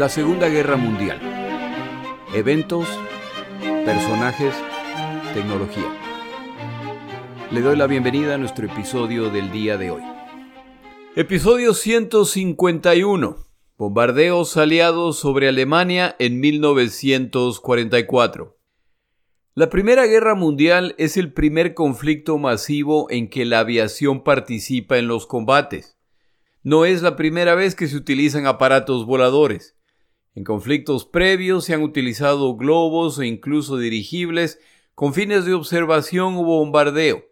La Segunda Guerra Mundial. Eventos, personajes, tecnología. Le doy la bienvenida a nuestro episodio del día de hoy. Episodio 151. Bombardeos aliados sobre Alemania en 1944. La Primera Guerra Mundial es el primer conflicto masivo en que la aviación participa en los combates. No es la primera vez que se utilizan aparatos voladores. En conflictos previos se han utilizado globos e incluso dirigibles con fines de observación o bombardeo.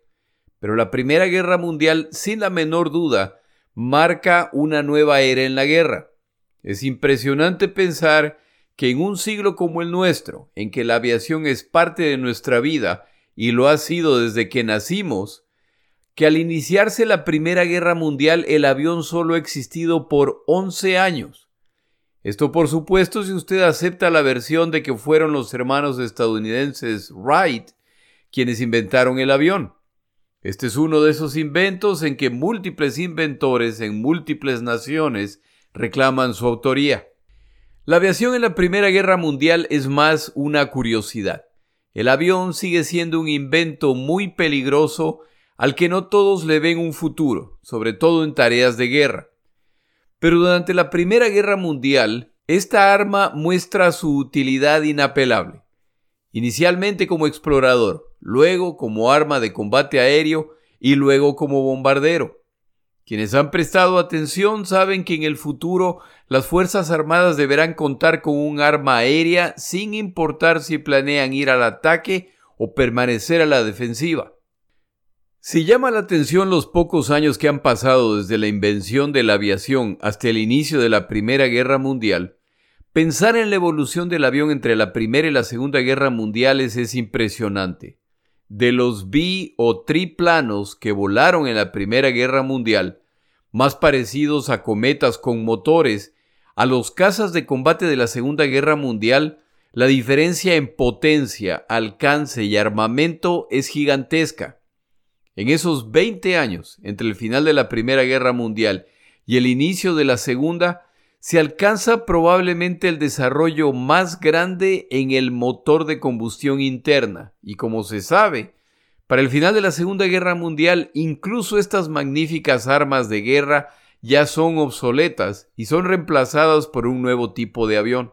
Pero la Primera Guerra Mundial, sin la menor duda, marca una nueva era en la guerra. Es impresionante pensar que en un siglo como el nuestro, en que la aviación es parte de nuestra vida y lo ha sido desde que nacimos, que al iniciarse la Primera Guerra Mundial el avión solo ha existido por 11 años. Esto por supuesto si usted acepta la versión de que fueron los hermanos estadounidenses Wright quienes inventaron el avión. Este es uno de esos inventos en que múltiples inventores en múltiples naciones reclaman su autoría. La aviación en la Primera Guerra Mundial es más una curiosidad. El avión sigue siendo un invento muy peligroso al que no todos le ven un futuro, sobre todo en tareas de guerra. Pero durante la Primera Guerra Mundial, esta arma muestra su utilidad inapelable. Inicialmente como explorador, luego como arma de combate aéreo y luego como bombardero. Quienes han prestado atención saben que en el futuro las Fuerzas Armadas deberán contar con un arma aérea sin importar si planean ir al ataque o permanecer a la defensiva. Si llama la atención los pocos años que han pasado desde la invención de la aviación hasta el inicio de la Primera Guerra Mundial, pensar en la evolución del avión entre la Primera y la Segunda Guerra Mundiales es impresionante de los bi o triplanos que volaron en la Primera Guerra Mundial, más parecidos a cometas con motores, a los cazas de combate de la Segunda Guerra Mundial, la diferencia en potencia, alcance y armamento es gigantesca. En esos 20 años, entre el final de la Primera Guerra Mundial y el inicio de la Segunda, se alcanza probablemente el desarrollo más grande en el motor de combustión interna. Y como se sabe, para el final de la Segunda Guerra Mundial, incluso estas magníficas armas de guerra ya son obsoletas y son reemplazadas por un nuevo tipo de avión.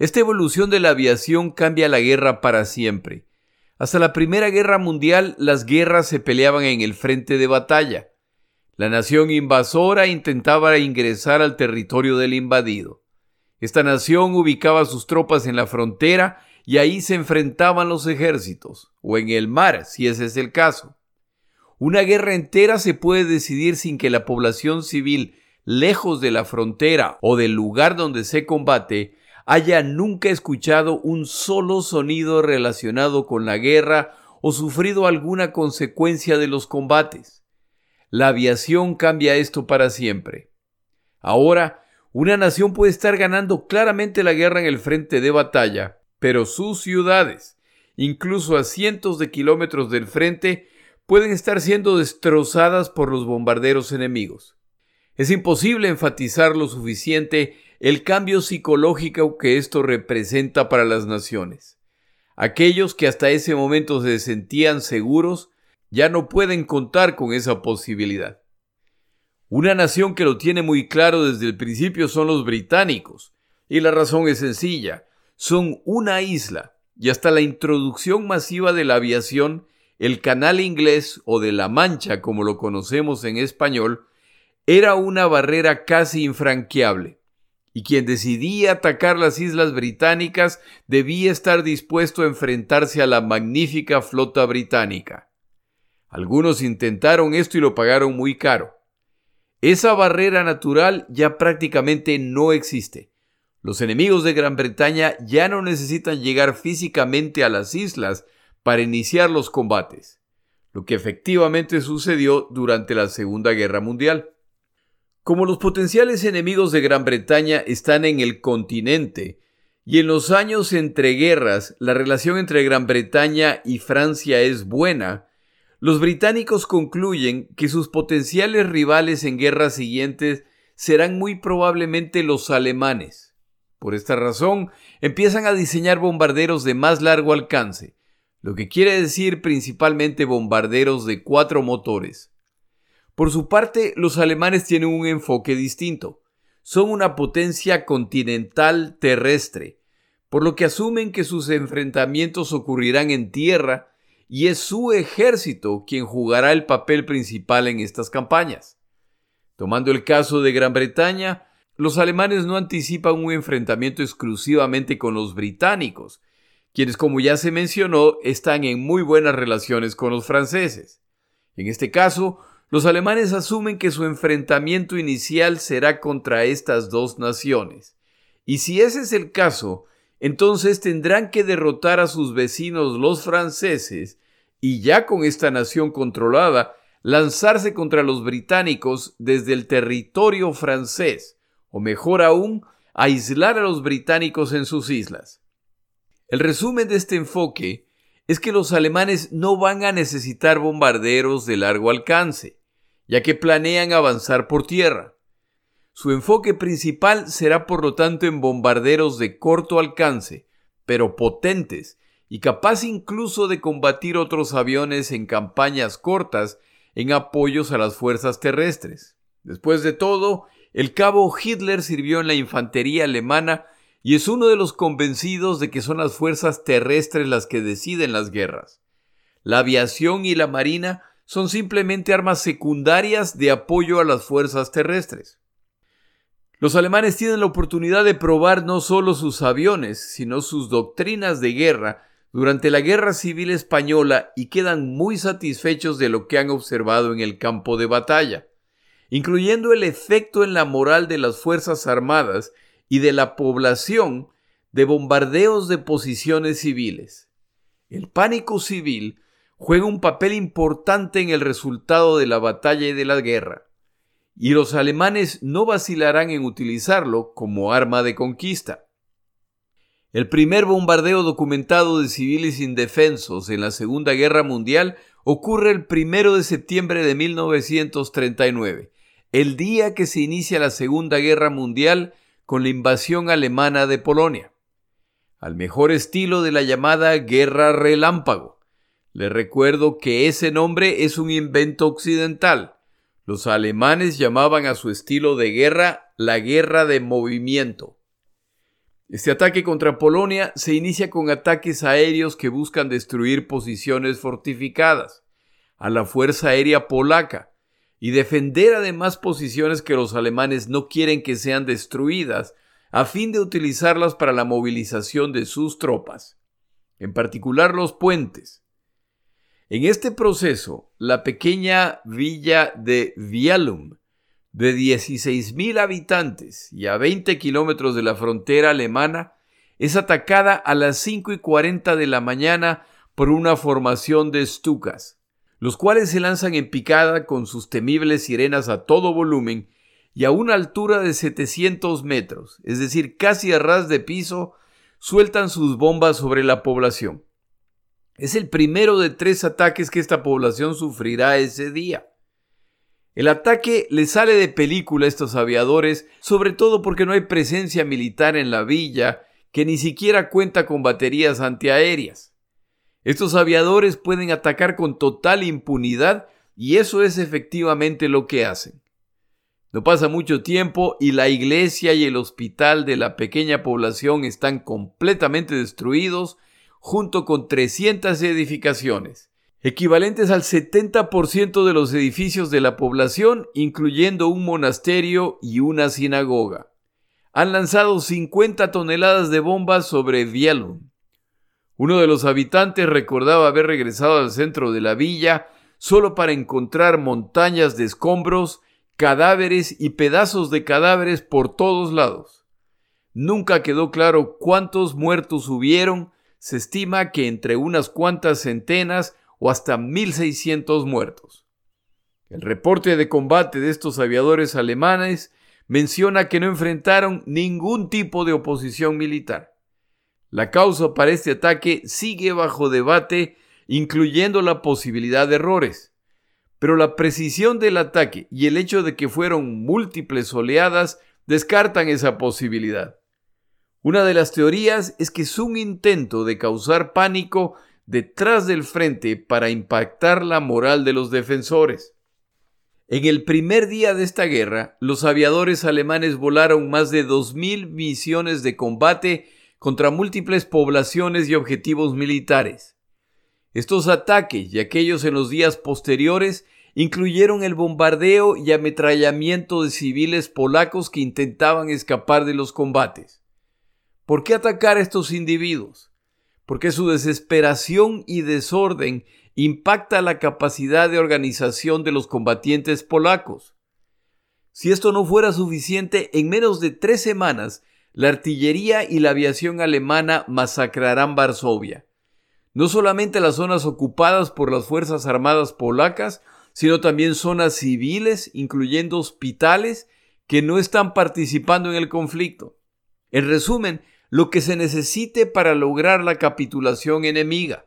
Esta evolución de la aviación cambia la guerra para siempre. Hasta la Primera Guerra Mundial las guerras se peleaban en el frente de batalla. La nación invasora intentaba ingresar al territorio del invadido. Esta nación ubicaba sus tropas en la frontera y ahí se enfrentaban los ejércitos, o en el mar, si ese es el caso. Una guerra entera se puede decidir sin que la población civil, lejos de la frontera o del lugar donde se combate, haya nunca escuchado un solo sonido relacionado con la guerra o sufrido alguna consecuencia de los combates. La aviación cambia esto para siempre. Ahora, una nación puede estar ganando claramente la guerra en el frente de batalla, pero sus ciudades, incluso a cientos de kilómetros del frente, pueden estar siendo destrozadas por los bombarderos enemigos. Es imposible enfatizar lo suficiente el cambio psicológico que esto representa para las naciones. Aquellos que hasta ese momento se sentían seguros ya no pueden contar con esa posibilidad. Una nación que lo tiene muy claro desde el principio son los británicos, y la razón es sencilla, son una isla, y hasta la introducción masiva de la aviación, el canal inglés o de la Mancha, como lo conocemos en español, era una barrera casi infranqueable, y quien decidía atacar las islas británicas debía estar dispuesto a enfrentarse a la magnífica flota británica. Algunos intentaron esto y lo pagaron muy caro. Esa barrera natural ya prácticamente no existe. Los enemigos de Gran Bretaña ya no necesitan llegar físicamente a las islas para iniciar los combates, lo que efectivamente sucedió durante la Segunda Guerra Mundial. Como los potenciales enemigos de Gran Bretaña están en el continente, y en los años entre guerras la relación entre Gran Bretaña y Francia es buena, los británicos concluyen que sus potenciales rivales en guerras siguientes serán muy probablemente los alemanes. Por esta razón, empiezan a diseñar bombarderos de más largo alcance, lo que quiere decir principalmente bombarderos de cuatro motores. Por su parte, los alemanes tienen un enfoque distinto. Son una potencia continental terrestre, por lo que asumen que sus enfrentamientos ocurrirán en tierra y es su ejército quien jugará el papel principal en estas campañas. Tomando el caso de Gran Bretaña, los alemanes no anticipan un enfrentamiento exclusivamente con los británicos, quienes como ya se mencionó están en muy buenas relaciones con los franceses. En este caso, los alemanes asumen que su enfrentamiento inicial será contra estas dos naciones. Y si ese es el caso, entonces tendrán que derrotar a sus vecinos los franceses y ya con esta nación controlada, lanzarse contra los británicos desde el territorio francés, o mejor aún, aislar a los británicos en sus islas. El resumen de este enfoque es que los alemanes no van a necesitar bombarderos de largo alcance, ya que planean avanzar por tierra. Su enfoque principal será por lo tanto en bombarderos de corto alcance, pero potentes y capaz incluso de combatir otros aviones en campañas cortas en apoyos a las fuerzas terrestres. Después de todo, el cabo Hitler sirvió en la infantería alemana y es uno de los convencidos de que son las fuerzas terrestres las que deciden las guerras. La aviación y la marina son simplemente armas secundarias de apoyo a las fuerzas terrestres. Los alemanes tienen la oportunidad de probar no solo sus aviones, sino sus doctrinas de guerra durante la Guerra Civil Española y quedan muy satisfechos de lo que han observado en el campo de batalla, incluyendo el efecto en la moral de las Fuerzas Armadas y de la población de bombardeos de posiciones civiles. El pánico civil juega un papel importante en el resultado de la batalla y de la guerra, y los alemanes no vacilarán en utilizarlo como arma de conquista. El primer bombardeo documentado de civiles indefensos en la Segunda Guerra Mundial ocurre el primero de septiembre de 1939, el día que se inicia la Segunda Guerra Mundial con la invasión alemana de Polonia. Al mejor estilo de la llamada Guerra Relámpago. Le recuerdo que ese nombre es un invento occidental. Los alemanes llamaban a su estilo de guerra la guerra de movimiento. Este ataque contra Polonia se inicia con ataques aéreos que buscan destruir posiciones fortificadas a la Fuerza Aérea Polaca y defender además posiciones que los alemanes no quieren que sean destruidas a fin de utilizarlas para la movilización de sus tropas, en particular los puentes. En este proceso, la pequeña villa de Vialum de 16.000 habitantes y a 20 kilómetros de la frontera alemana, es atacada a las 5 y 40 de la mañana por una formación de Stukas, los cuales se lanzan en picada con sus temibles sirenas a todo volumen y a una altura de 700 metros, es decir, casi a ras de piso, sueltan sus bombas sobre la población. Es el primero de tres ataques que esta población sufrirá ese día. El ataque le sale de película a estos aviadores, sobre todo porque no hay presencia militar en la villa, que ni siquiera cuenta con baterías antiaéreas. Estos aviadores pueden atacar con total impunidad y eso es efectivamente lo que hacen. No pasa mucho tiempo y la iglesia y el hospital de la pequeña población están completamente destruidos junto con 300 edificaciones equivalentes al 70% de los edificios de la población, incluyendo un monasterio y una sinagoga. Han lanzado 50 toneladas de bombas sobre Vielum. Uno de los habitantes recordaba haber regresado al centro de la villa solo para encontrar montañas de escombros, cadáveres y pedazos de cadáveres por todos lados. Nunca quedó claro cuántos muertos hubieron, se estima que entre unas cuantas centenas o hasta 1.600 muertos. El reporte de combate de estos aviadores alemanes menciona que no enfrentaron ningún tipo de oposición militar. La causa para este ataque sigue bajo debate, incluyendo la posibilidad de errores. pero la precisión del ataque y el hecho de que fueron múltiples oleadas descartan esa posibilidad. Una de las teorías es que es un intento de causar pánico detrás del frente para impactar la moral de los defensores. En el primer día de esta guerra, los aviadores alemanes volaron más de 2.000 misiones de combate contra múltiples poblaciones y objetivos militares. Estos ataques y aquellos en los días posteriores incluyeron el bombardeo y ametrallamiento de civiles polacos que intentaban escapar de los combates. ¿Por qué atacar a estos individuos? Porque su desesperación y desorden impacta la capacidad de organización de los combatientes polacos. Si esto no fuera suficiente, en menos de tres semanas, la artillería y la aviación alemana masacrarán Varsovia. No solamente las zonas ocupadas por las Fuerzas Armadas polacas, sino también zonas civiles, incluyendo hospitales, que no están participando en el conflicto. En resumen, lo que se necesite para lograr la capitulación enemiga.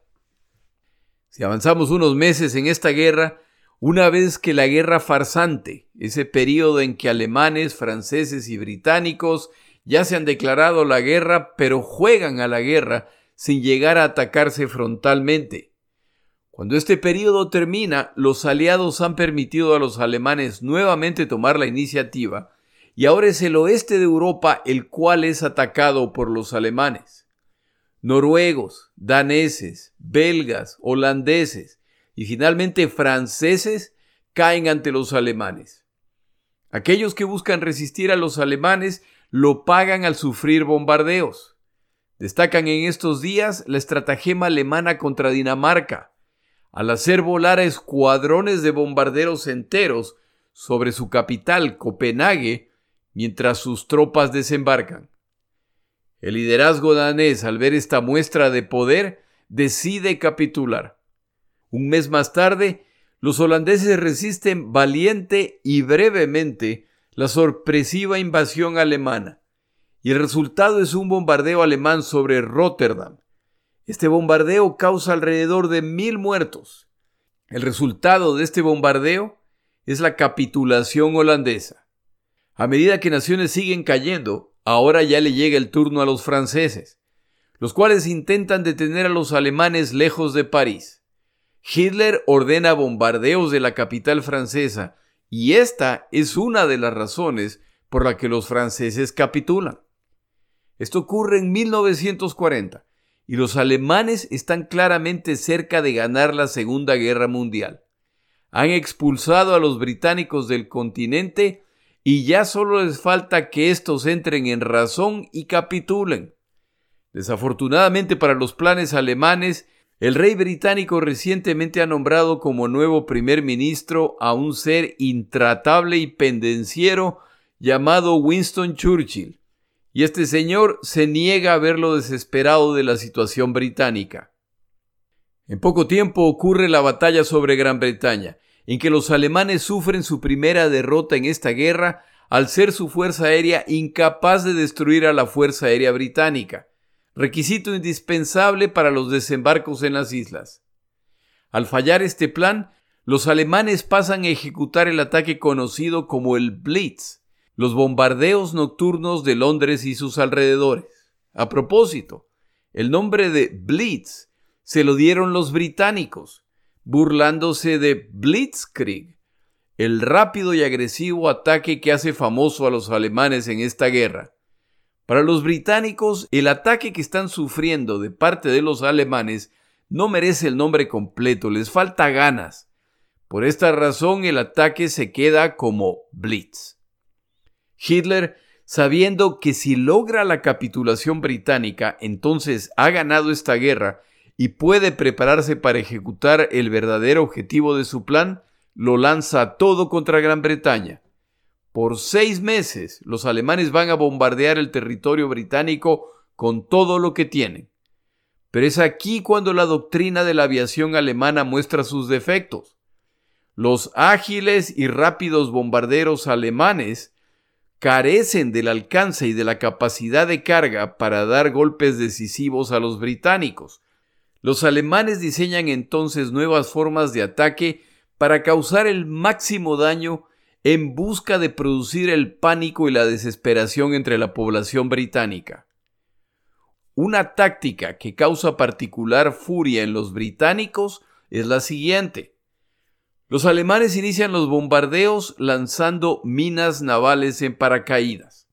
Si avanzamos unos meses en esta guerra, una vez que la guerra farsante, ese periodo en que alemanes, franceses y británicos ya se han declarado la guerra, pero juegan a la guerra sin llegar a atacarse frontalmente. Cuando este periodo termina, los aliados han permitido a los alemanes nuevamente tomar la iniciativa y ahora es el oeste de Europa el cual es atacado por los alemanes. Noruegos, daneses, belgas, holandeses y finalmente franceses caen ante los alemanes. Aquellos que buscan resistir a los alemanes lo pagan al sufrir bombardeos. Destacan en estos días la estratagema alemana contra Dinamarca, al hacer volar a escuadrones de bombarderos enteros sobre su capital, Copenhague, mientras sus tropas desembarcan. El liderazgo danés, al ver esta muestra de poder, decide capitular. Un mes más tarde, los holandeses resisten valiente y brevemente la sorpresiva invasión alemana, y el resultado es un bombardeo alemán sobre Rotterdam. Este bombardeo causa alrededor de mil muertos. El resultado de este bombardeo es la capitulación holandesa. A medida que naciones siguen cayendo, ahora ya le llega el turno a los franceses, los cuales intentan detener a los alemanes lejos de París. Hitler ordena bombardeos de la capital francesa y esta es una de las razones por la que los franceses capitulan. Esto ocurre en 1940 y los alemanes están claramente cerca de ganar la Segunda Guerra Mundial. Han expulsado a los británicos del continente y ya solo les falta que estos entren en razón y capitulen. Desafortunadamente para los planes alemanes, el rey británico recientemente ha nombrado como nuevo primer ministro a un ser intratable y pendenciero llamado Winston Churchill, y este señor se niega a ver lo desesperado de la situación británica. En poco tiempo ocurre la batalla sobre Gran Bretaña, en que los alemanes sufren su primera derrota en esta guerra al ser su fuerza aérea incapaz de destruir a la Fuerza Aérea Británica, requisito indispensable para los desembarcos en las islas. Al fallar este plan, los alemanes pasan a ejecutar el ataque conocido como el Blitz, los bombardeos nocturnos de Londres y sus alrededores. A propósito, el nombre de Blitz se lo dieron los británicos, burlándose de Blitzkrieg, el rápido y agresivo ataque que hace famoso a los alemanes en esta guerra. Para los británicos, el ataque que están sufriendo de parte de los alemanes no merece el nombre completo, les falta ganas. Por esta razón el ataque se queda como Blitz. Hitler, sabiendo que si logra la capitulación británica, entonces ha ganado esta guerra y puede prepararse para ejecutar el verdadero objetivo de su plan, lo lanza todo contra Gran Bretaña. Por seis meses los alemanes van a bombardear el territorio británico con todo lo que tienen. Pero es aquí cuando la doctrina de la aviación alemana muestra sus defectos. Los ágiles y rápidos bombarderos alemanes carecen del alcance y de la capacidad de carga para dar golpes decisivos a los británicos, los alemanes diseñan entonces nuevas formas de ataque para causar el máximo daño en busca de producir el pánico y la desesperación entre la población británica. Una táctica que causa particular furia en los británicos es la siguiente. Los alemanes inician los bombardeos lanzando minas navales en paracaídas.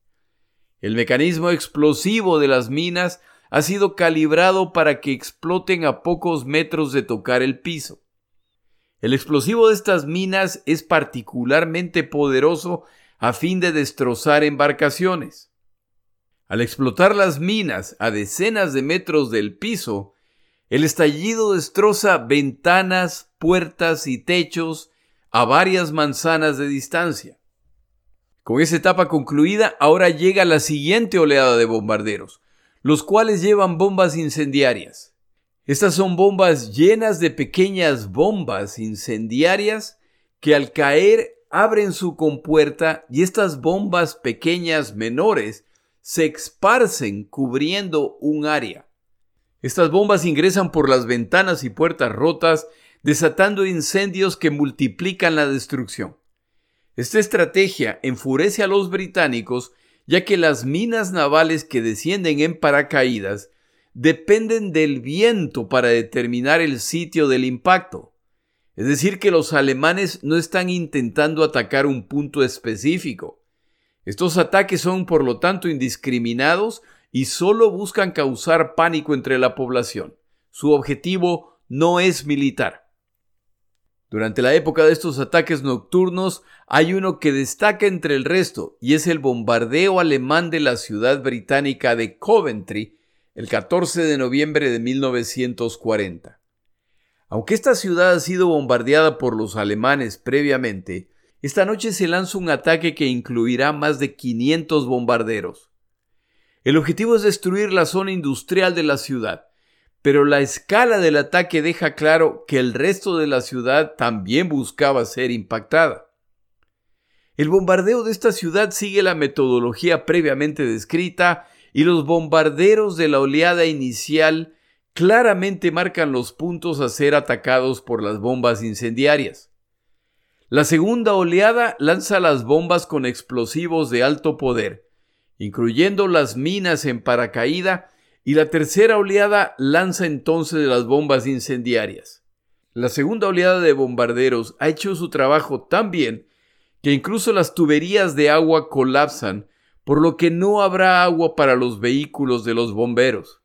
El mecanismo explosivo de las minas ha sido calibrado para que exploten a pocos metros de tocar el piso. El explosivo de estas minas es particularmente poderoso a fin de destrozar embarcaciones. Al explotar las minas a decenas de metros del piso, el estallido destroza ventanas, puertas y techos a varias manzanas de distancia. Con esa etapa concluida, ahora llega la siguiente oleada de bombarderos, los cuales llevan bombas incendiarias. Estas son bombas llenas de pequeñas bombas incendiarias que al caer abren su compuerta y estas bombas pequeñas menores se esparcen cubriendo un área. Estas bombas ingresan por las ventanas y puertas rotas, desatando incendios que multiplican la destrucción. Esta estrategia enfurece a los británicos ya que las minas navales que descienden en paracaídas dependen del viento para determinar el sitio del impacto. Es decir, que los alemanes no están intentando atacar un punto específico, estos ataques son por lo tanto indiscriminados y solo buscan causar pánico entre la población. Su objetivo no es militar. Durante la época de estos ataques nocturnos hay uno que destaca entre el resto y es el bombardeo alemán de la ciudad británica de Coventry el 14 de noviembre de 1940. Aunque esta ciudad ha sido bombardeada por los alemanes previamente, esta noche se lanza un ataque que incluirá más de 500 bombarderos. El objetivo es destruir la zona industrial de la ciudad, pero la escala del ataque deja claro que el resto de la ciudad también buscaba ser impactada. El bombardeo de esta ciudad sigue la metodología previamente descrita y los bombarderos de la oleada inicial claramente marcan los puntos a ser atacados por las bombas incendiarias. La segunda oleada lanza las bombas con explosivos de alto poder, incluyendo las minas en paracaída, y la tercera oleada lanza entonces las bombas incendiarias. La segunda oleada de bombarderos ha hecho su trabajo tan bien que incluso las tuberías de agua colapsan, por lo que no habrá agua para los vehículos de los bomberos.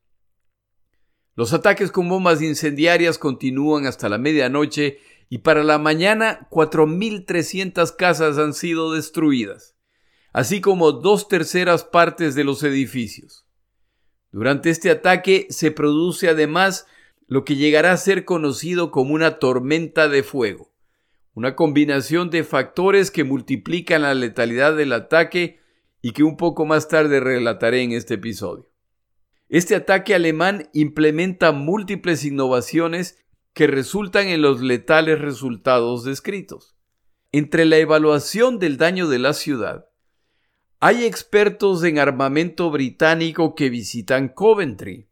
Los ataques con bombas incendiarias continúan hasta la medianoche y para la mañana 4.300 casas han sido destruidas, así como dos terceras partes de los edificios. Durante este ataque se produce además lo que llegará a ser conocido como una tormenta de fuego, una combinación de factores que multiplican la letalidad del ataque y que un poco más tarde relataré en este episodio. Este ataque alemán implementa múltiples innovaciones que resultan en los letales resultados descritos. Entre la evaluación del daño de la ciudad, hay expertos en armamento británico que visitan Coventry.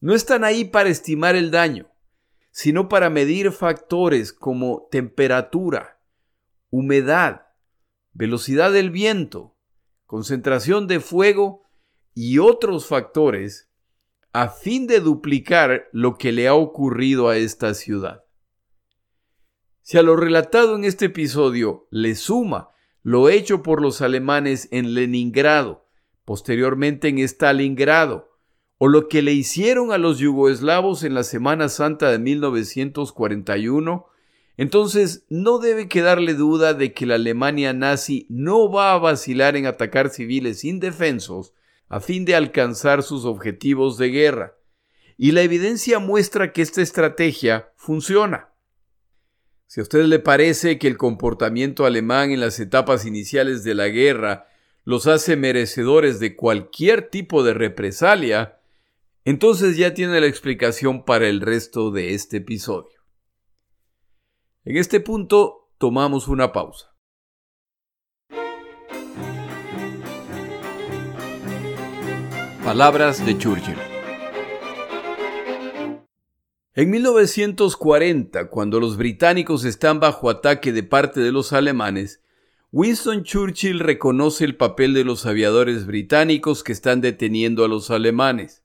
No están ahí para estimar el daño, sino para medir factores como temperatura, humedad, velocidad del viento, concentración de fuego y otros factores a fin de duplicar lo que le ha ocurrido a esta ciudad. Si a lo relatado en este episodio le suma lo hecho por los alemanes en Leningrado, posteriormente en Stalingrado, o lo que le hicieron a los yugoslavos en la Semana Santa de 1941, entonces no debe quedarle duda de que la Alemania nazi no va a vacilar en atacar civiles indefensos a fin de alcanzar sus objetivos de guerra. Y la evidencia muestra que esta estrategia funciona. Si a usted le parece que el comportamiento alemán en las etapas iniciales de la guerra los hace merecedores de cualquier tipo de represalia, entonces ya tiene la explicación para el resto de este episodio. En este punto tomamos una pausa. Palabras de Churchill. En 1940, cuando los británicos están bajo ataque de parte de los alemanes, Winston Churchill reconoce el papel de los aviadores británicos que están deteniendo a los alemanes.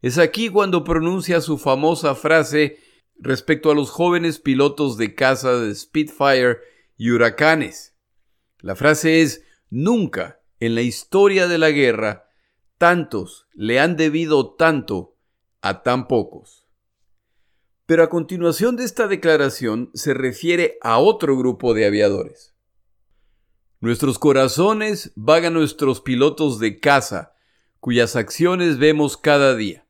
Es aquí cuando pronuncia su famosa frase respecto a los jóvenes pilotos de caza de Spitfire y huracanes. La frase es Nunca en la historia de la guerra tantos le han debido tanto a tan pocos. Pero a continuación de esta declaración se refiere a otro grupo de aviadores. Nuestros corazones vagan nuestros pilotos de caza, cuyas acciones vemos cada día.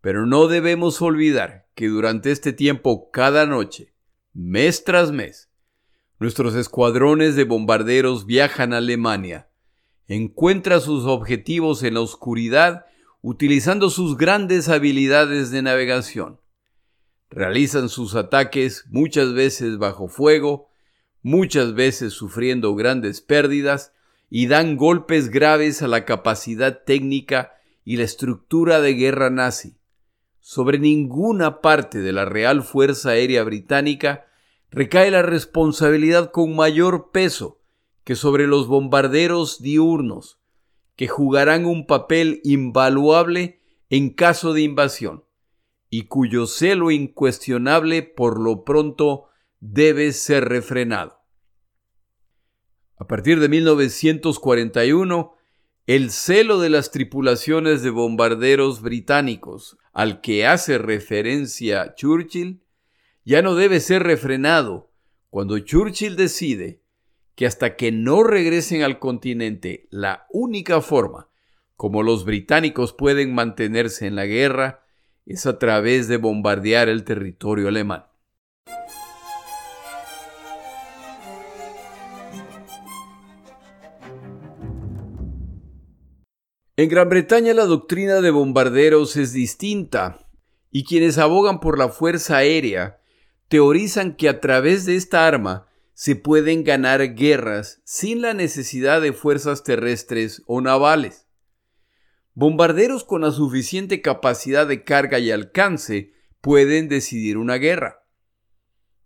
Pero no debemos olvidar que durante este tiempo cada noche, mes tras mes, nuestros escuadrones de bombarderos viajan a Alemania, encuentran sus objetivos en la oscuridad utilizando sus grandes habilidades de navegación. Realizan sus ataques muchas veces bajo fuego, muchas veces sufriendo grandes pérdidas y dan golpes graves a la capacidad técnica y la estructura de guerra nazi, sobre ninguna parte de la Real Fuerza Aérea Británica recae la responsabilidad con mayor peso que sobre los bombarderos diurnos, que jugarán un papel invaluable en caso de invasión, y cuyo celo incuestionable por lo pronto debe ser refrenado. A partir de 1941, el celo de las tripulaciones de bombarderos británicos al que hace referencia Churchill ya no debe ser refrenado cuando Churchill decide que hasta que no regresen al continente la única forma como los británicos pueden mantenerse en la guerra es a través de bombardear el territorio alemán. En Gran Bretaña la doctrina de bombarderos es distinta y quienes abogan por la fuerza aérea teorizan que a través de esta arma se pueden ganar guerras sin la necesidad de fuerzas terrestres o navales. Bombarderos con la suficiente capacidad de carga y alcance pueden decidir una guerra.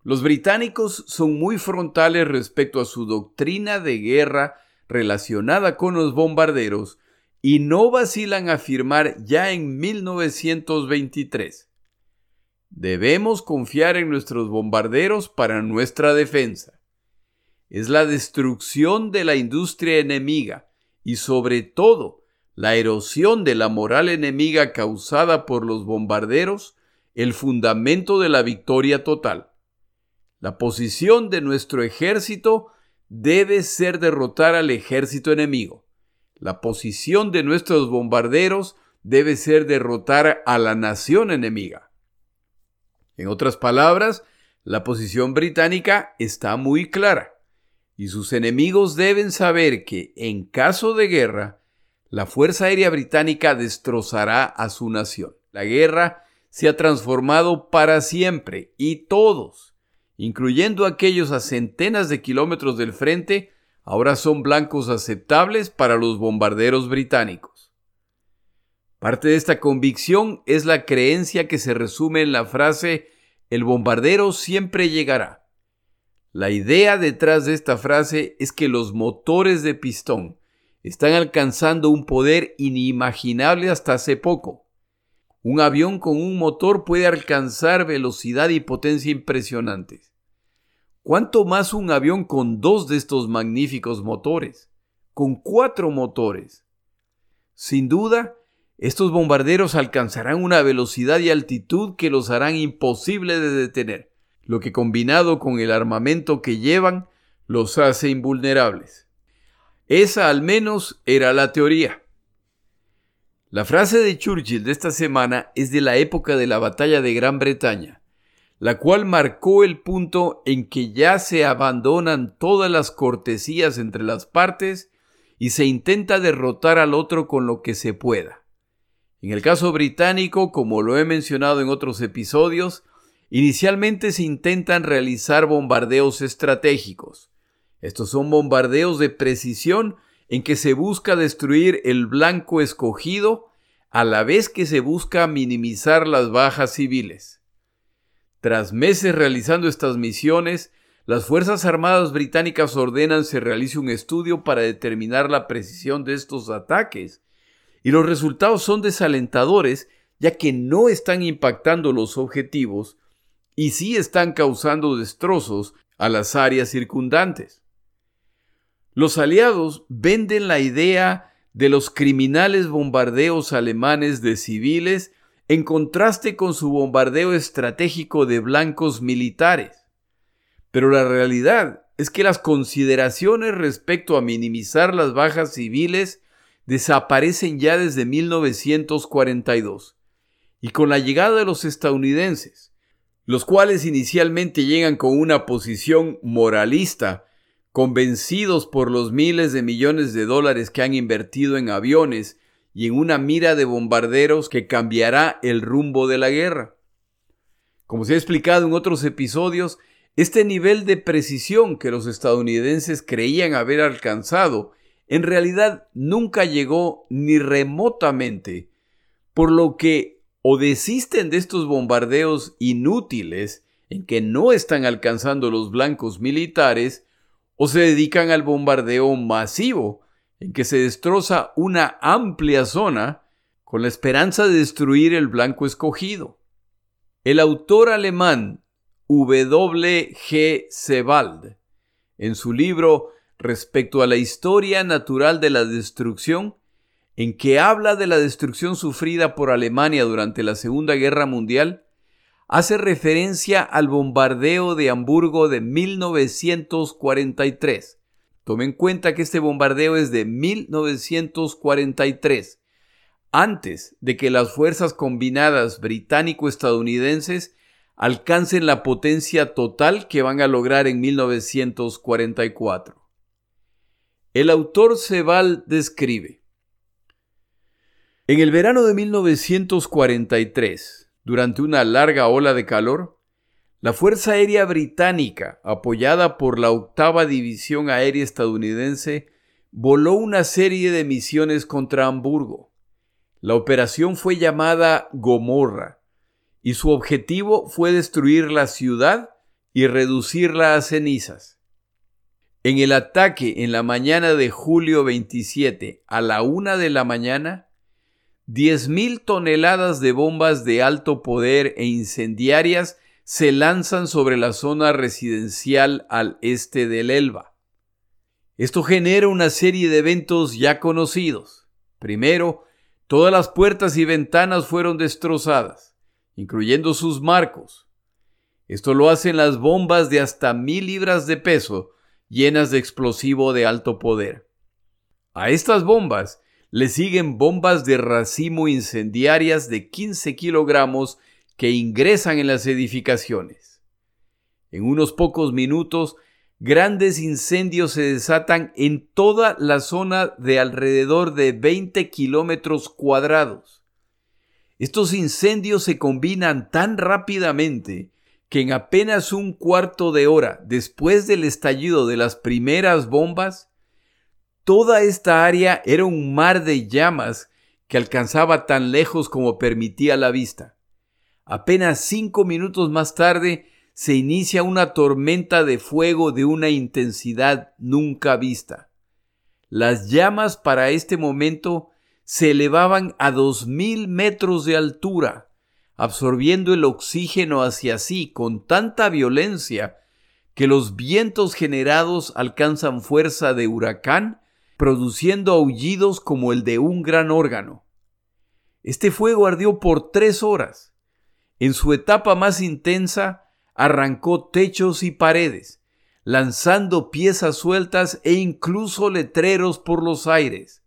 Los británicos son muy frontales respecto a su doctrina de guerra relacionada con los bombarderos y no vacilan a afirmar ya en 1923. Debemos confiar en nuestros bombarderos para nuestra defensa. Es la destrucción de la industria enemiga y sobre todo la erosión de la moral enemiga causada por los bombarderos el fundamento de la victoria total. La posición de nuestro ejército debe ser derrotar al ejército enemigo. La posición de nuestros bombarderos debe ser derrotar a la nación enemiga. En otras palabras, la posición británica está muy clara y sus enemigos deben saber que en caso de guerra, la Fuerza Aérea Británica destrozará a su nación. La guerra se ha transformado para siempre y todos, incluyendo aquellos a centenas de kilómetros del frente, ahora son blancos aceptables para los bombarderos británicos. Parte de esta convicción es la creencia que se resume en la frase el bombardero siempre llegará. La idea detrás de esta frase es que los motores de pistón están alcanzando un poder inimaginable hasta hace poco. Un avión con un motor puede alcanzar velocidad y potencia impresionantes. ¿Cuánto más un avión con dos de estos magníficos motores? Con cuatro motores. Sin duda, estos bombarderos alcanzarán una velocidad y altitud que los harán imposible de detener, lo que combinado con el armamento que llevan los hace invulnerables. Esa al menos era la teoría. La frase de Churchill de esta semana es de la época de la batalla de Gran Bretaña, la cual marcó el punto en que ya se abandonan todas las cortesías entre las partes y se intenta derrotar al otro con lo que se pueda. En el caso británico, como lo he mencionado en otros episodios, inicialmente se intentan realizar bombardeos estratégicos. Estos son bombardeos de precisión en que se busca destruir el blanco escogido a la vez que se busca minimizar las bajas civiles. Tras meses realizando estas misiones, las Fuerzas Armadas británicas ordenan se realice un estudio para determinar la precisión de estos ataques, y los resultados son desalentadores ya que no están impactando los objetivos y sí están causando destrozos a las áreas circundantes. Los aliados venden la idea de los criminales bombardeos alemanes de civiles en contraste con su bombardeo estratégico de blancos militares. Pero la realidad es que las consideraciones respecto a minimizar las bajas civiles desaparecen ya desde 1942. Y con la llegada de los estadounidenses, los cuales inicialmente llegan con una posición moralista, convencidos por los miles de millones de dólares que han invertido en aviones y en una mira de bombarderos que cambiará el rumbo de la guerra. Como se ha explicado en otros episodios, este nivel de precisión que los estadounidenses creían haber alcanzado en realidad nunca llegó ni remotamente, por lo que o desisten de estos bombardeos inútiles en que no están alcanzando los blancos militares, o se dedican al bombardeo masivo, en que se destroza una amplia zona con la esperanza de destruir el blanco escogido. El autor alemán W. G. Sebald, en su libro Respecto a la historia natural de la destrucción, en que habla de la destrucción sufrida por Alemania durante la Segunda Guerra Mundial, hace referencia al bombardeo de Hamburgo de 1943. Tomen en cuenta que este bombardeo es de 1943, antes de que las fuerzas combinadas británico-estadounidenses alcancen la potencia total que van a lograr en 1944. El autor Sebal describe. En el verano de 1943, durante una larga ola de calor, la Fuerza Aérea Británica, apoyada por la octava División Aérea Estadounidense, voló una serie de misiones contra Hamburgo. La operación fue llamada Gomorra y su objetivo fue destruir la ciudad y reducirla a cenizas. En el ataque en la mañana de julio 27 a la una de la mañana, 10.000 toneladas de bombas de alto poder e incendiarias se lanzan sobre la zona residencial al este del Elba. Esto genera una serie de eventos ya conocidos. Primero, todas las puertas y ventanas fueron destrozadas incluyendo sus marcos. Esto lo hacen las bombas de hasta mil libras de peso llenas de explosivo de alto poder. A estas bombas le siguen bombas de racimo incendiarias de 15 kilogramos que ingresan en las edificaciones. En unos pocos minutos, grandes incendios se desatan en toda la zona de alrededor de 20 kilómetros cuadrados. Estos incendios se combinan tan rápidamente que en apenas un cuarto de hora después del estallido de las primeras bombas, toda esta área era un mar de llamas que alcanzaba tan lejos como permitía la vista. Apenas cinco minutos más tarde se inicia una tormenta de fuego de una intensidad nunca vista. Las llamas para este momento se elevaban a dos mil metros de altura, absorbiendo el oxígeno hacia sí con tanta violencia que los vientos generados alcanzan fuerza de huracán, produciendo aullidos como el de un gran órgano. Este fuego ardió por tres horas. En su etapa más intensa, arrancó techos y paredes, lanzando piezas sueltas e incluso letreros por los aires.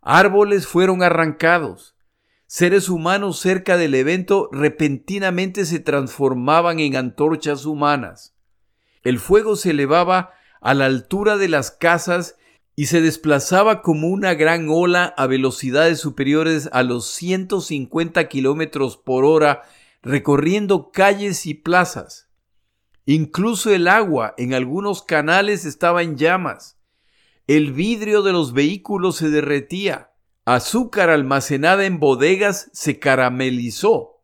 Árboles fueron arrancados. Seres humanos cerca del evento repentinamente se transformaban en antorchas humanas. El fuego se elevaba a la altura de las casas y se desplazaba como una gran ola a velocidades superiores a los 150 kilómetros por hora, recorriendo calles y plazas. Incluso el agua en algunos canales estaba en llamas. El vidrio de los vehículos se derretía. Azúcar almacenada en bodegas se caramelizó.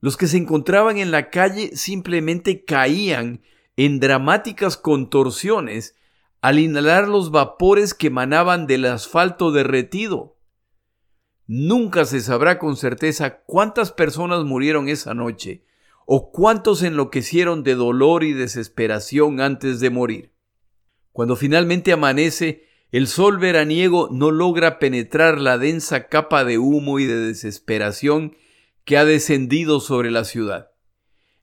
Los que se encontraban en la calle simplemente caían en dramáticas contorsiones al inhalar los vapores que emanaban del asfalto derretido. Nunca se sabrá con certeza cuántas personas murieron esa noche o cuántos enloquecieron de dolor y desesperación antes de morir. Cuando finalmente amanece, el sol veraniego no logra penetrar la densa capa de humo y de desesperación que ha descendido sobre la ciudad.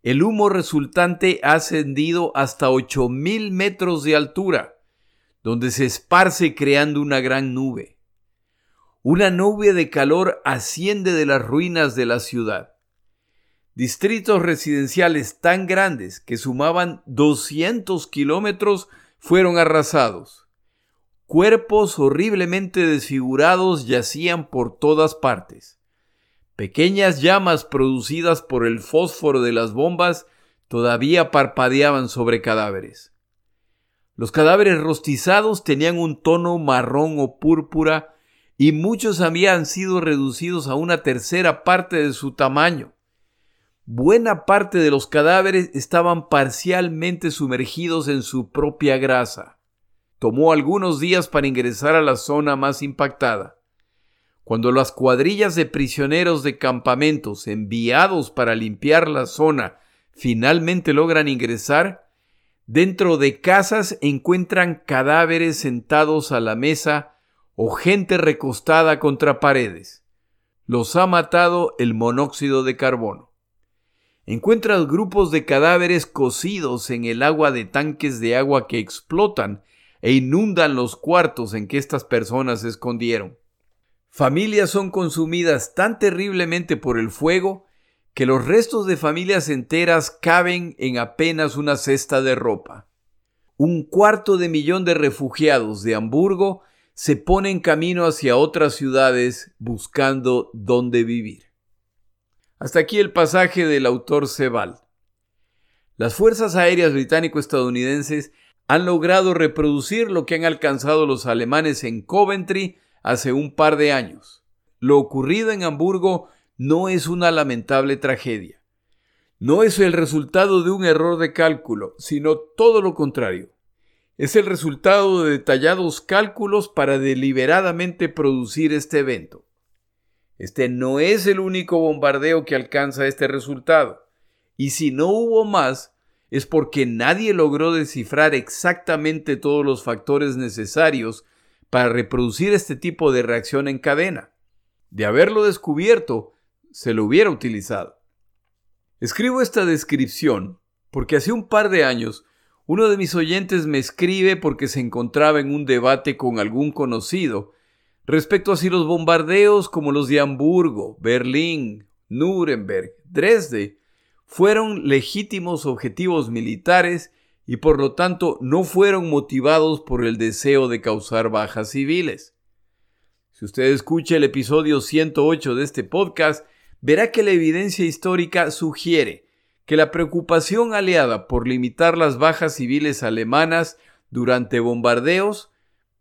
El humo resultante ha ascendido hasta ocho mil metros de altura, donde se esparce creando una gran nube. Una nube de calor asciende de las ruinas de la ciudad. Distritos residenciales tan grandes que sumaban 200 kilómetros fueron arrasados. Cuerpos horriblemente desfigurados yacían por todas partes. Pequeñas llamas producidas por el fósforo de las bombas todavía parpadeaban sobre cadáveres. Los cadáveres rostizados tenían un tono marrón o púrpura y muchos habían sido reducidos a una tercera parte de su tamaño. Buena parte de los cadáveres estaban parcialmente sumergidos en su propia grasa. Tomó algunos días para ingresar a la zona más impactada. Cuando las cuadrillas de prisioneros de campamentos enviados para limpiar la zona finalmente logran ingresar, dentro de casas encuentran cadáveres sentados a la mesa o gente recostada contra paredes. Los ha matado el monóxido de carbono. Encuentras grupos de cadáveres cocidos en el agua de tanques de agua que explotan e inundan los cuartos en que estas personas se escondieron. Familias son consumidas tan terriblemente por el fuego que los restos de familias enteras caben en apenas una cesta de ropa. Un cuarto de millón de refugiados de Hamburgo se pone en camino hacia otras ciudades buscando dónde vivir. Hasta aquí el pasaje del autor Sebal. Las fuerzas aéreas británico-estadounidenses han logrado reproducir lo que han alcanzado los alemanes en Coventry hace un par de años. Lo ocurrido en Hamburgo no es una lamentable tragedia. No es el resultado de un error de cálculo, sino todo lo contrario. Es el resultado de detallados cálculos para deliberadamente producir este evento. Este no es el único bombardeo que alcanza este resultado. Y si no hubo más, es porque nadie logró descifrar exactamente todos los factores necesarios para reproducir este tipo de reacción en cadena. De haberlo descubierto, se lo hubiera utilizado. Escribo esta descripción porque hace un par de años uno de mis oyentes me escribe porque se encontraba en un debate con algún conocido respecto a si los bombardeos como los de Hamburgo, Berlín, Nuremberg, Dresde fueron legítimos objetivos militares y por lo tanto no fueron motivados por el deseo de causar bajas civiles. Si usted escucha el episodio 108 de este podcast, verá que la evidencia histórica sugiere que la preocupación aliada por limitar las bajas civiles alemanas durante bombardeos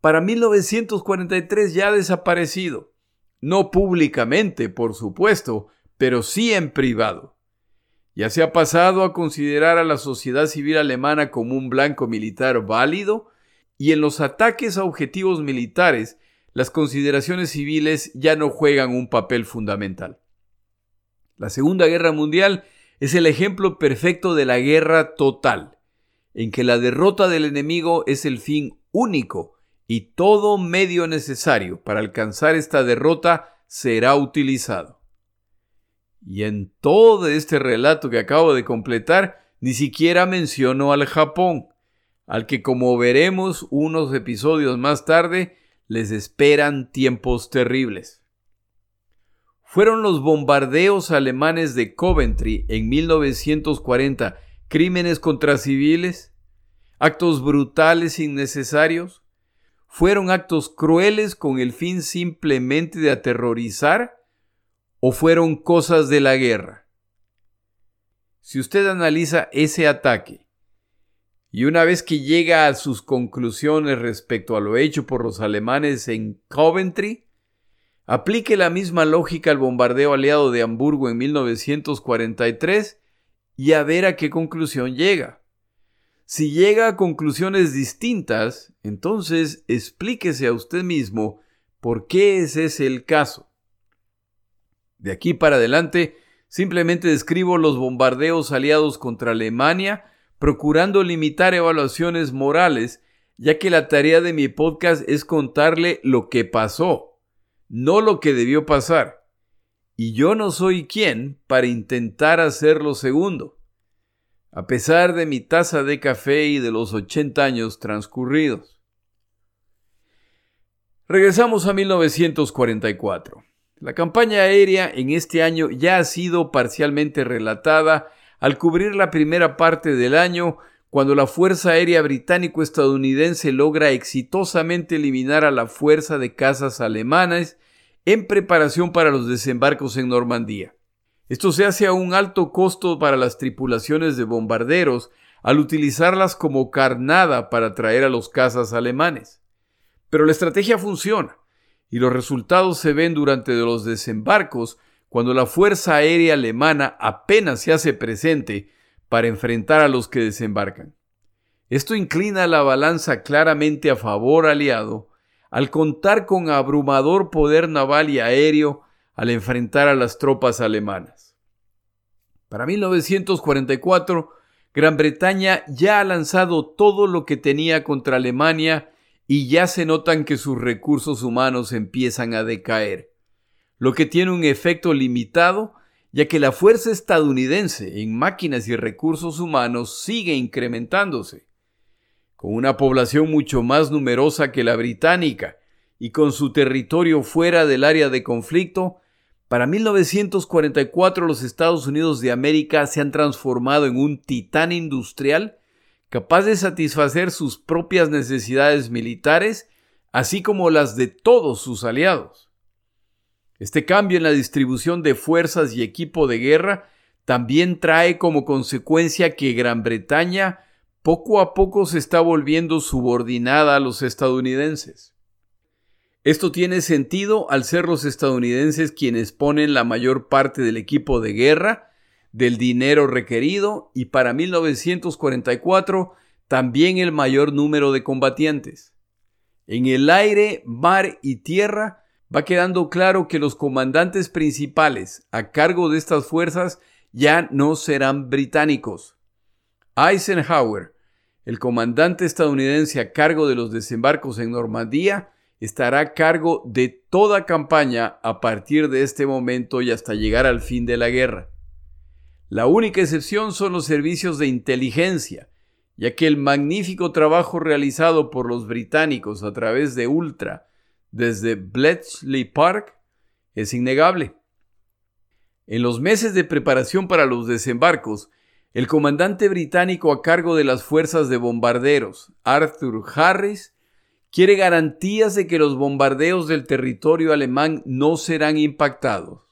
para 1943 ya ha desaparecido. No públicamente, por supuesto, pero sí en privado. Ya se ha pasado a considerar a la sociedad civil alemana como un blanco militar válido y en los ataques a objetivos militares las consideraciones civiles ya no juegan un papel fundamental. La Segunda Guerra Mundial es el ejemplo perfecto de la guerra total, en que la derrota del enemigo es el fin único y todo medio necesario para alcanzar esta derrota será utilizado. Y en todo este relato que acabo de completar, ni siquiera menciono al Japón, al que como veremos unos episodios más tarde, les esperan tiempos terribles. ¿Fueron los bombardeos alemanes de Coventry en 1940 crímenes contra civiles? ¿Actos brutales innecesarios? ¿Fueron actos crueles con el fin simplemente de aterrorizar? ¿O fueron cosas de la guerra? Si usted analiza ese ataque y una vez que llega a sus conclusiones respecto a lo hecho por los alemanes en Coventry, Aplique la misma lógica al bombardeo aliado de Hamburgo en 1943 y a ver a qué conclusión llega. Si llega a conclusiones distintas, entonces explíquese a usted mismo por qué ese es el caso. De aquí para adelante, simplemente describo los bombardeos aliados contra Alemania, procurando limitar evaluaciones morales, ya que la tarea de mi podcast es contarle lo que pasó no lo que debió pasar. Y yo no soy quien para intentar hacer lo segundo. A pesar de mi taza de café y de los 80 años transcurridos. Regresamos a 1944. La campaña aérea en este año ya ha sido parcialmente relatada al cubrir la primera parte del año cuando la Fuerza Aérea Británico-Estadounidense logra exitosamente eliminar a la Fuerza de Cazas alemanes en preparación para los desembarcos en Normandía. Esto se hace a un alto costo para las tripulaciones de bombarderos al utilizarlas como carnada para atraer a los cazas alemanes. Pero la estrategia funciona y los resultados se ven durante los desembarcos cuando la Fuerza Aérea Alemana apenas se hace presente para enfrentar a los que desembarcan. Esto inclina la balanza claramente a favor aliado al contar con abrumador poder naval y aéreo al enfrentar a las tropas alemanas. Para 1944, Gran Bretaña ya ha lanzado todo lo que tenía contra Alemania y ya se notan que sus recursos humanos empiezan a decaer, lo que tiene un efecto limitado ya que la fuerza estadounidense en máquinas y recursos humanos sigue incrementándose con una población mucho más numerosa que la británica y con su territorio fuera del área de conflicto, para 1944 los Estados Unidos de América se han transformado en un titán industrial capaz de satisfacer sus propias necesidades militares, así como las de todos sus aliados. Este cambio en la distribución de fuerzas y equipo de guerra también trae como consecuencia que Gran Bretaña poco a poco se está volviendo subordinada a los estadounidenses. Esto tiene sentido al ser los estadounidenses quienes ponen la mayor parte del equipo de guerra, del dinero requerido y para 1944 también el mayor número de combatientes. En el aire, mar y tierra va quedando claro que los comandantes principales a cargo de estas fuerzas ya no serán británicos. Eisenhower, el comandante estadounidense a cargo de los desembarcos en Normandía, estará a cargo de toda campaña a partir de este momento y hasta llegar al fin de la guerra. La única excepción son los servicios de inteligencia, ya que el magnífico trabajo realizado por los británicos a través de Ultra desde Bletchley Park es innegable. En los meses de preparación para los desembarcos, el comandante británico a cargo de las fuerzas de bombarderos, Arthur Harris, quiere garantías de que los bombardeos del territorio alemán no serán impactados.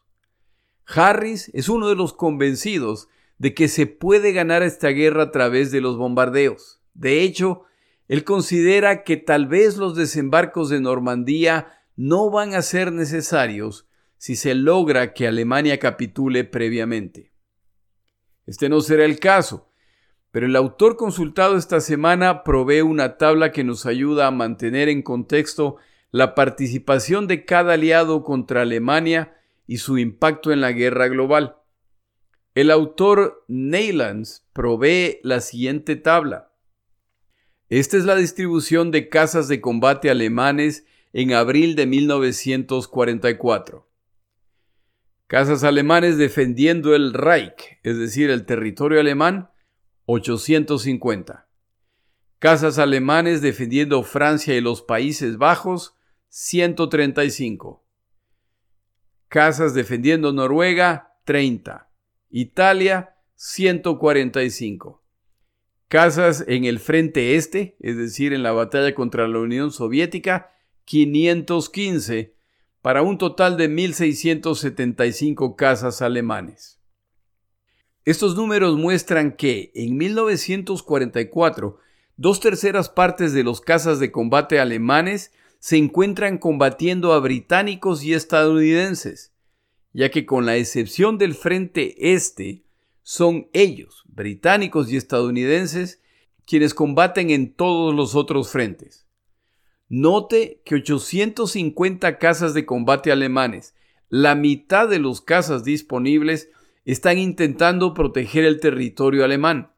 Harris es uno de los convencidos de que se puede ganar esta guerra a través de los bombardeos. De hecho, él considera que tal vez los desembarcos de Normandía no van a ser necesarios si se logra que Alemania capitule previamente. Este no será el caso, pero el autor consultado esta semana provee una tabla que nos ayuda a mantener en contexto la participación de cada aliado contra Alemania y su impacto en la guerra global. El autor Neylands provee la siguiente tabla. Esta es la distribución de casas de combate alemanes en abril de 1944. Casas alemanes defendiendo el Reich, es decir, el territorio alemán, 850. Casas alemanes defendiendo Francia y los Países Bajos, 135. Casas defendiendo Noruega, 30. Italia, 145. Casas en el frente este, es decir, en la batalla contra la Unión Soviética, 515 para un total de 1.675 casas alemanes. Estos números muestran que en 1944 dos terceras partes de los cazas de combate alemanes se encuentran combatiendo a británicos y estadounidenses, ya que con la excepción del frente este, son ellos, británicos y estadounidenses, quienes combaten en todos los otros frentes. Note que 850 casas de combate alemanes, la mitad de los casas disponibles, están intentando proteger el territorio alemán.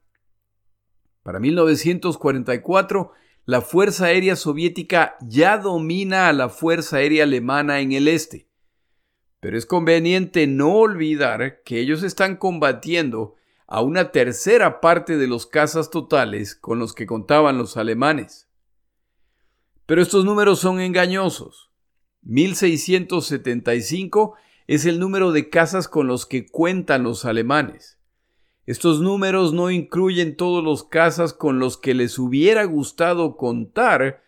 Para 1944, la Fuerza Aérea Soviética ya domina a la Fuerza Aérea Alemana en el este. Pero es conveniente no olvidar que ellos están combatiendo a una tercera parte de los cazas totales con los que contaban los alemanes. Pero estos números son engañosos. 1675 es el número de casas con los que cuentan los alemanes. Estos números no incluyen todos los casas con los que les hubiera gustado contar,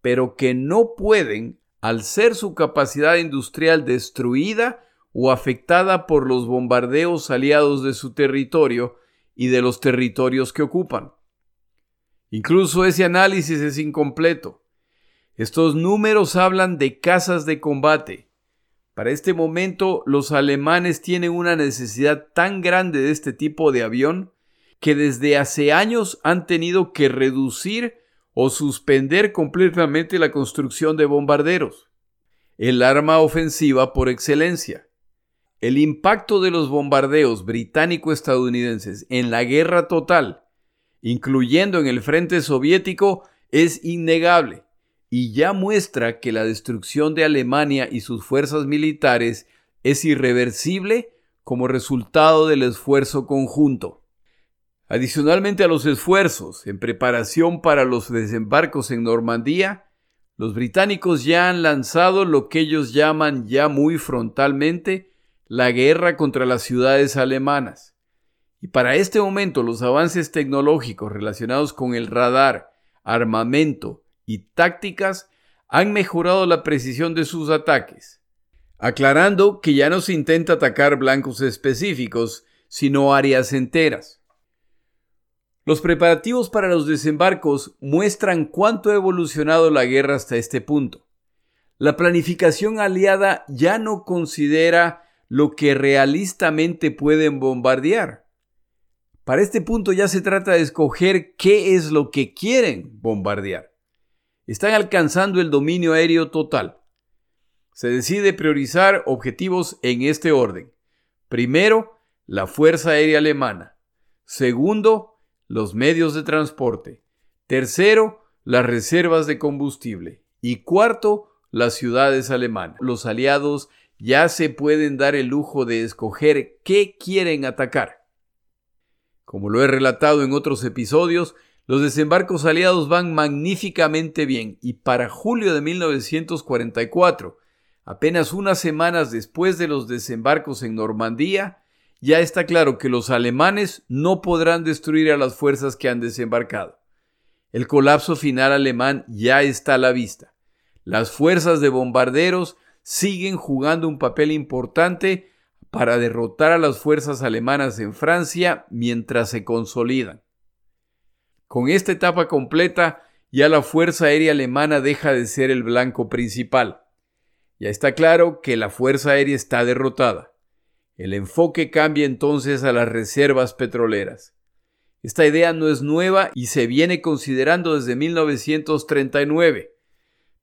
pero que no pueden al ser su capacidad industrial destruida o afectada por los bombardeos aliados de su territorio y de los territorios que ocupan. Incluso ese análisis es incompleto. Estos números hablan de casas de combate. Para este momento los alemanes tienen una necesidad tan grande de este tipo de avión que desde hace años han tenido que reducir o suspender completamente la construcción de bombarderos, el arma ofensiva por excelencia. El impacto de los bombardeos británico-estadounidenses en la guerra total, incluyendo en el frente soviético, es innegable y ya muestra que la destrucción de Alemania y sus fuerzas militares es irreversible como resultado del esfuerzo conjunto. Adicionalmente a los esfuerzos en preparación para los desembarcos en Normandía, los británicos ya han lanzado lo que ellos llaman ya muy frontalmente la guerra contra las ciudades alemanas. Y para este momento los avances tecnológicos relacionados con el radar, armamento y tácticas han mejorado la precisión de sus ataques, aclarando que ya no se intenta atacar blancos específicos, sino áreas enteras. Los preparativos para los desembarcos muestran cuánto ha evolucionado la guerra hasta este punto. La planificación aliada ya no considera lo que realistamente pueden bombardear. Para este punto ya se trata de escoger qué es lo que quieren bombardear. Están alcanzando el dominio aéreo total. Se decide priorizar objetivos en este orden. Primero, la Fuerza Aérea Alemana. Segundo, los medios de transporte. Tercero, las reservas de combustible. Y cuarto, las ciudades alemanas. Los aliados ya se pueden dar el lujo de escoger qué quieren atacar. Como lo he relatado en otros episodios, los desembarcos aliados van magníficamente bien y para julio de 1944, apenas unas semanas después de los desembarcos en Normandía, ya está claro que los alemanes no podrán destruir a las fuerzas que han desembarcado. El colapso final alemán ya está a la vista. Las fuerzas de bombarderos siguen jugando un papel importante para derrotar a las fuerzas alemanas en Francia mientras se consolidan. Con esta etapa completa, ya la Fuerza Aérea Alemana deja de ser el blanco principal. Ya está claro que la Fuerza Aérea está derrotada. El enfoque cambia entonces a las reservas petroleras. Esta idea no es nueva y se viene considerando desde 1939,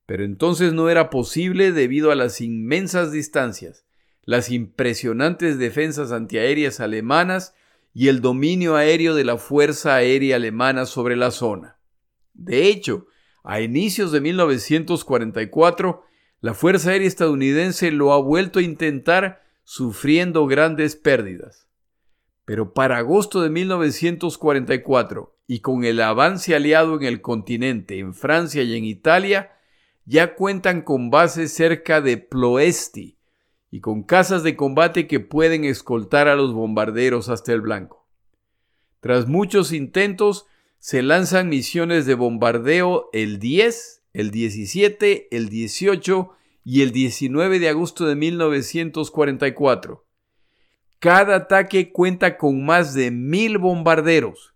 pero entonces no era posible debido a las inmensas distancias, las impresionantes defensas antiaéreas alemanas y el dominio aéreo de la Fuerza Aérea Alemana sobre la zona. De hecho, a inicios de 1944, la Fuerza Aérea estadounidense lo ha vuelto a intentar sufriendo grandes pérdidas. Pero para agosto de 1944, y con el avance aliado en el continente, en Francia y en Italia, ya cuentan con bases cerca de Ploesti y con casas de combate que pueden escoltar a los bombarderos hasta el blanco. Tras muchos intentos, se lanzan misiones de bombardeo el 10, el 17, el 18 y el 19 de agosto de 1944. Cada ataque cuenta con más de mil bombarderos.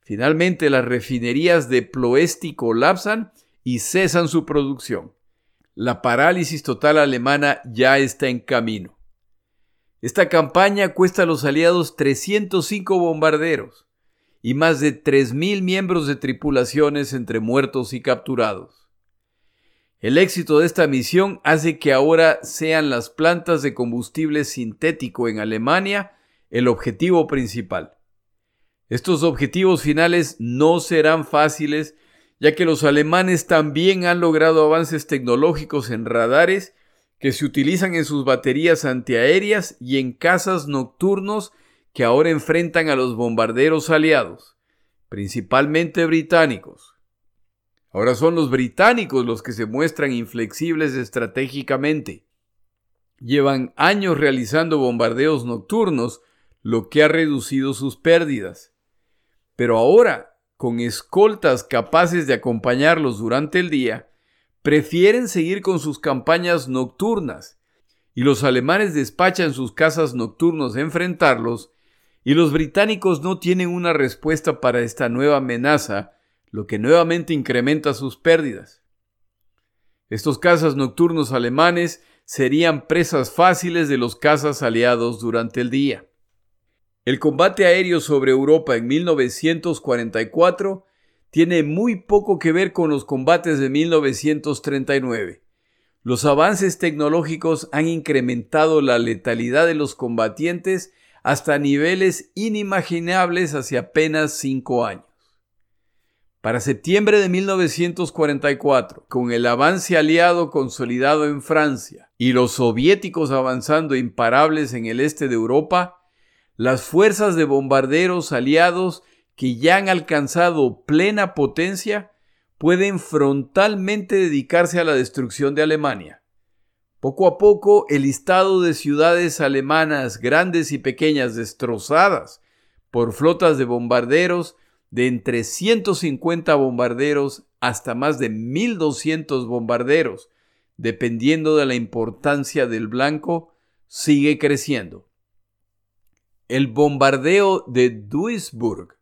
Finalmente las refinerías de Ploesti colapsan y cesan su producción. La parálisis total alemana ya está en camino. Esta campaña cuesta a los aliados 305 bombarderos y más de 3.000 miembros de tripulaciones entre muertos y capturados. El éxito de esta misión hace que ahora sean las plantas de combustible sintético en Alemania el objetivo principal. Estos objetivos finales no serán fáciles ya que los alemanes también han logrado avances tecnológicos en radares que se utilizan en sus baterías antiaéreas y en cazas nocturnos que ahora enfrentan a los bombarderos aliados, principalmente británicos. Ahora son los británicos los que se muestran inflexibles estratégicamente. Llevan años realizando bombardeos nocturnos, lo que ha reducido sus pérdidas. Pero ahora con escoltas capaces de acompañarlos durante el día, prefieren seguir con sus campañas nocturnas, y los alemanes despachan sus casas nocturnos a enfrentarlos, y los británicos no tienen una respuesta para esta nueva amenaza, lo que nuevamente incrementa sus pérdidas. Estos cazas nocturnos alemanes serían presas fáciles de los cazas aliados durante el día. El combate aéreo sobre Europa en 1944 tiene muy poco que ver con los combates de 1939. Los avances tecnológicos han incrementado la letalidad de los combatientes hasta niveles inimaginables hace apenas cinco años. Para septiembre de 1944, con el avance aliado consolidado en Francia y los soviéticos avanzando imparables en el este de Europa, las fuerzas de bombarderos aliados que ya han alcanzado plena potencia pueden frontalmente dedicarse a la destrucción de Alemania. Poco a poco, el listado de ciudades alemanas grandes y pequeñas destrozadas por flotas de bombarderos de entre 150 bombarderos hasta más de 1200 bombarderos, dependiendo de la importancia del blanco, sigue creciendo. El bombardeo de Duisburg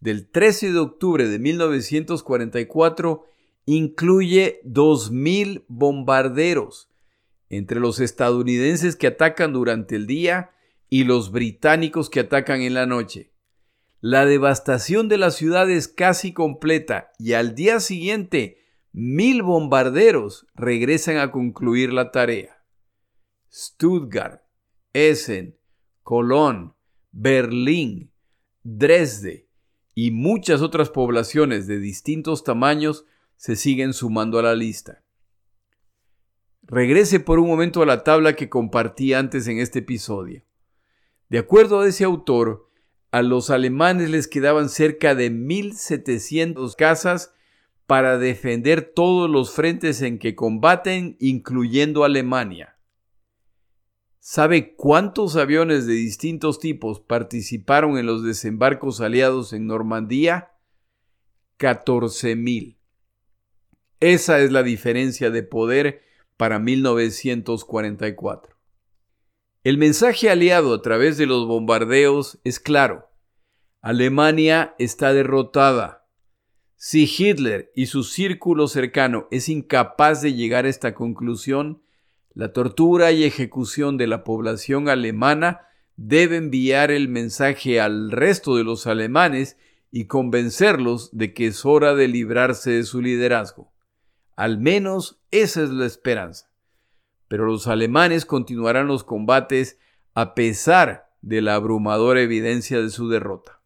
del 13 de octubre de 1944 incluye 2.000 bombarderos entre los estadounidenses que atacan durante el día y los británicos que atacan en la noche. La devastación de la ciudad es casi completa y al día siguiente mil bombarderos regresan a concluir la tarea. Stuttgart, Essen, Colón, Berlín, Dresde y muchas otras poblaciones de distintos tamaños se siguen sumando a la lista. Regrese por un momento a la tabla que compartí antes en este episodio. De acuerdo a ese autor, a los alemanes les quedaban cerca de 1.700 casas para defender todos los frentes en que combaten, incluyendo Alemania. ¿Sabe cuántos aviones de distintos tipos participaron en los desembarcos aliados en Normandía? 14.000. Esa es la diferencia de poder para 1944. El mensaje aliado a través de los bombardeos es claro. Alemania está derrotada. Si Hitler y su círculo cercano es incapaz de llegar a esta conclusión, la tortura y ejecución de la población alemana debe enviar el mensaje al resto de los alemanes y convencerlos de que es hora de librarse de su liderazgo. Al menos esa es la esperanza. Pero los alemanes continuarán los combates a pesar de la abrumadora evidencia de su derrota.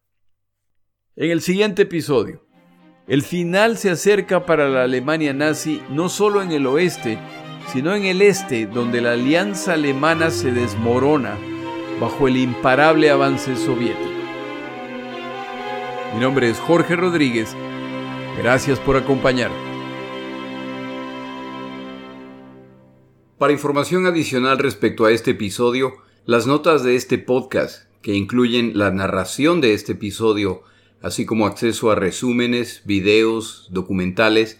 En el siguiente episodio, el final se acerca para la Alemania nazi no solo en el oeste, sino en el este, donde la alianza alemana se desmorona bajo el imparable avance soviético. Mi nombre es Jorge Rodríguez. Gracias por acompañarme. Para información adicional respecto a este episodio, las notas de este podcast, que incluyen la narración de este episodio, así como acceso a resúmenes, videos, documentales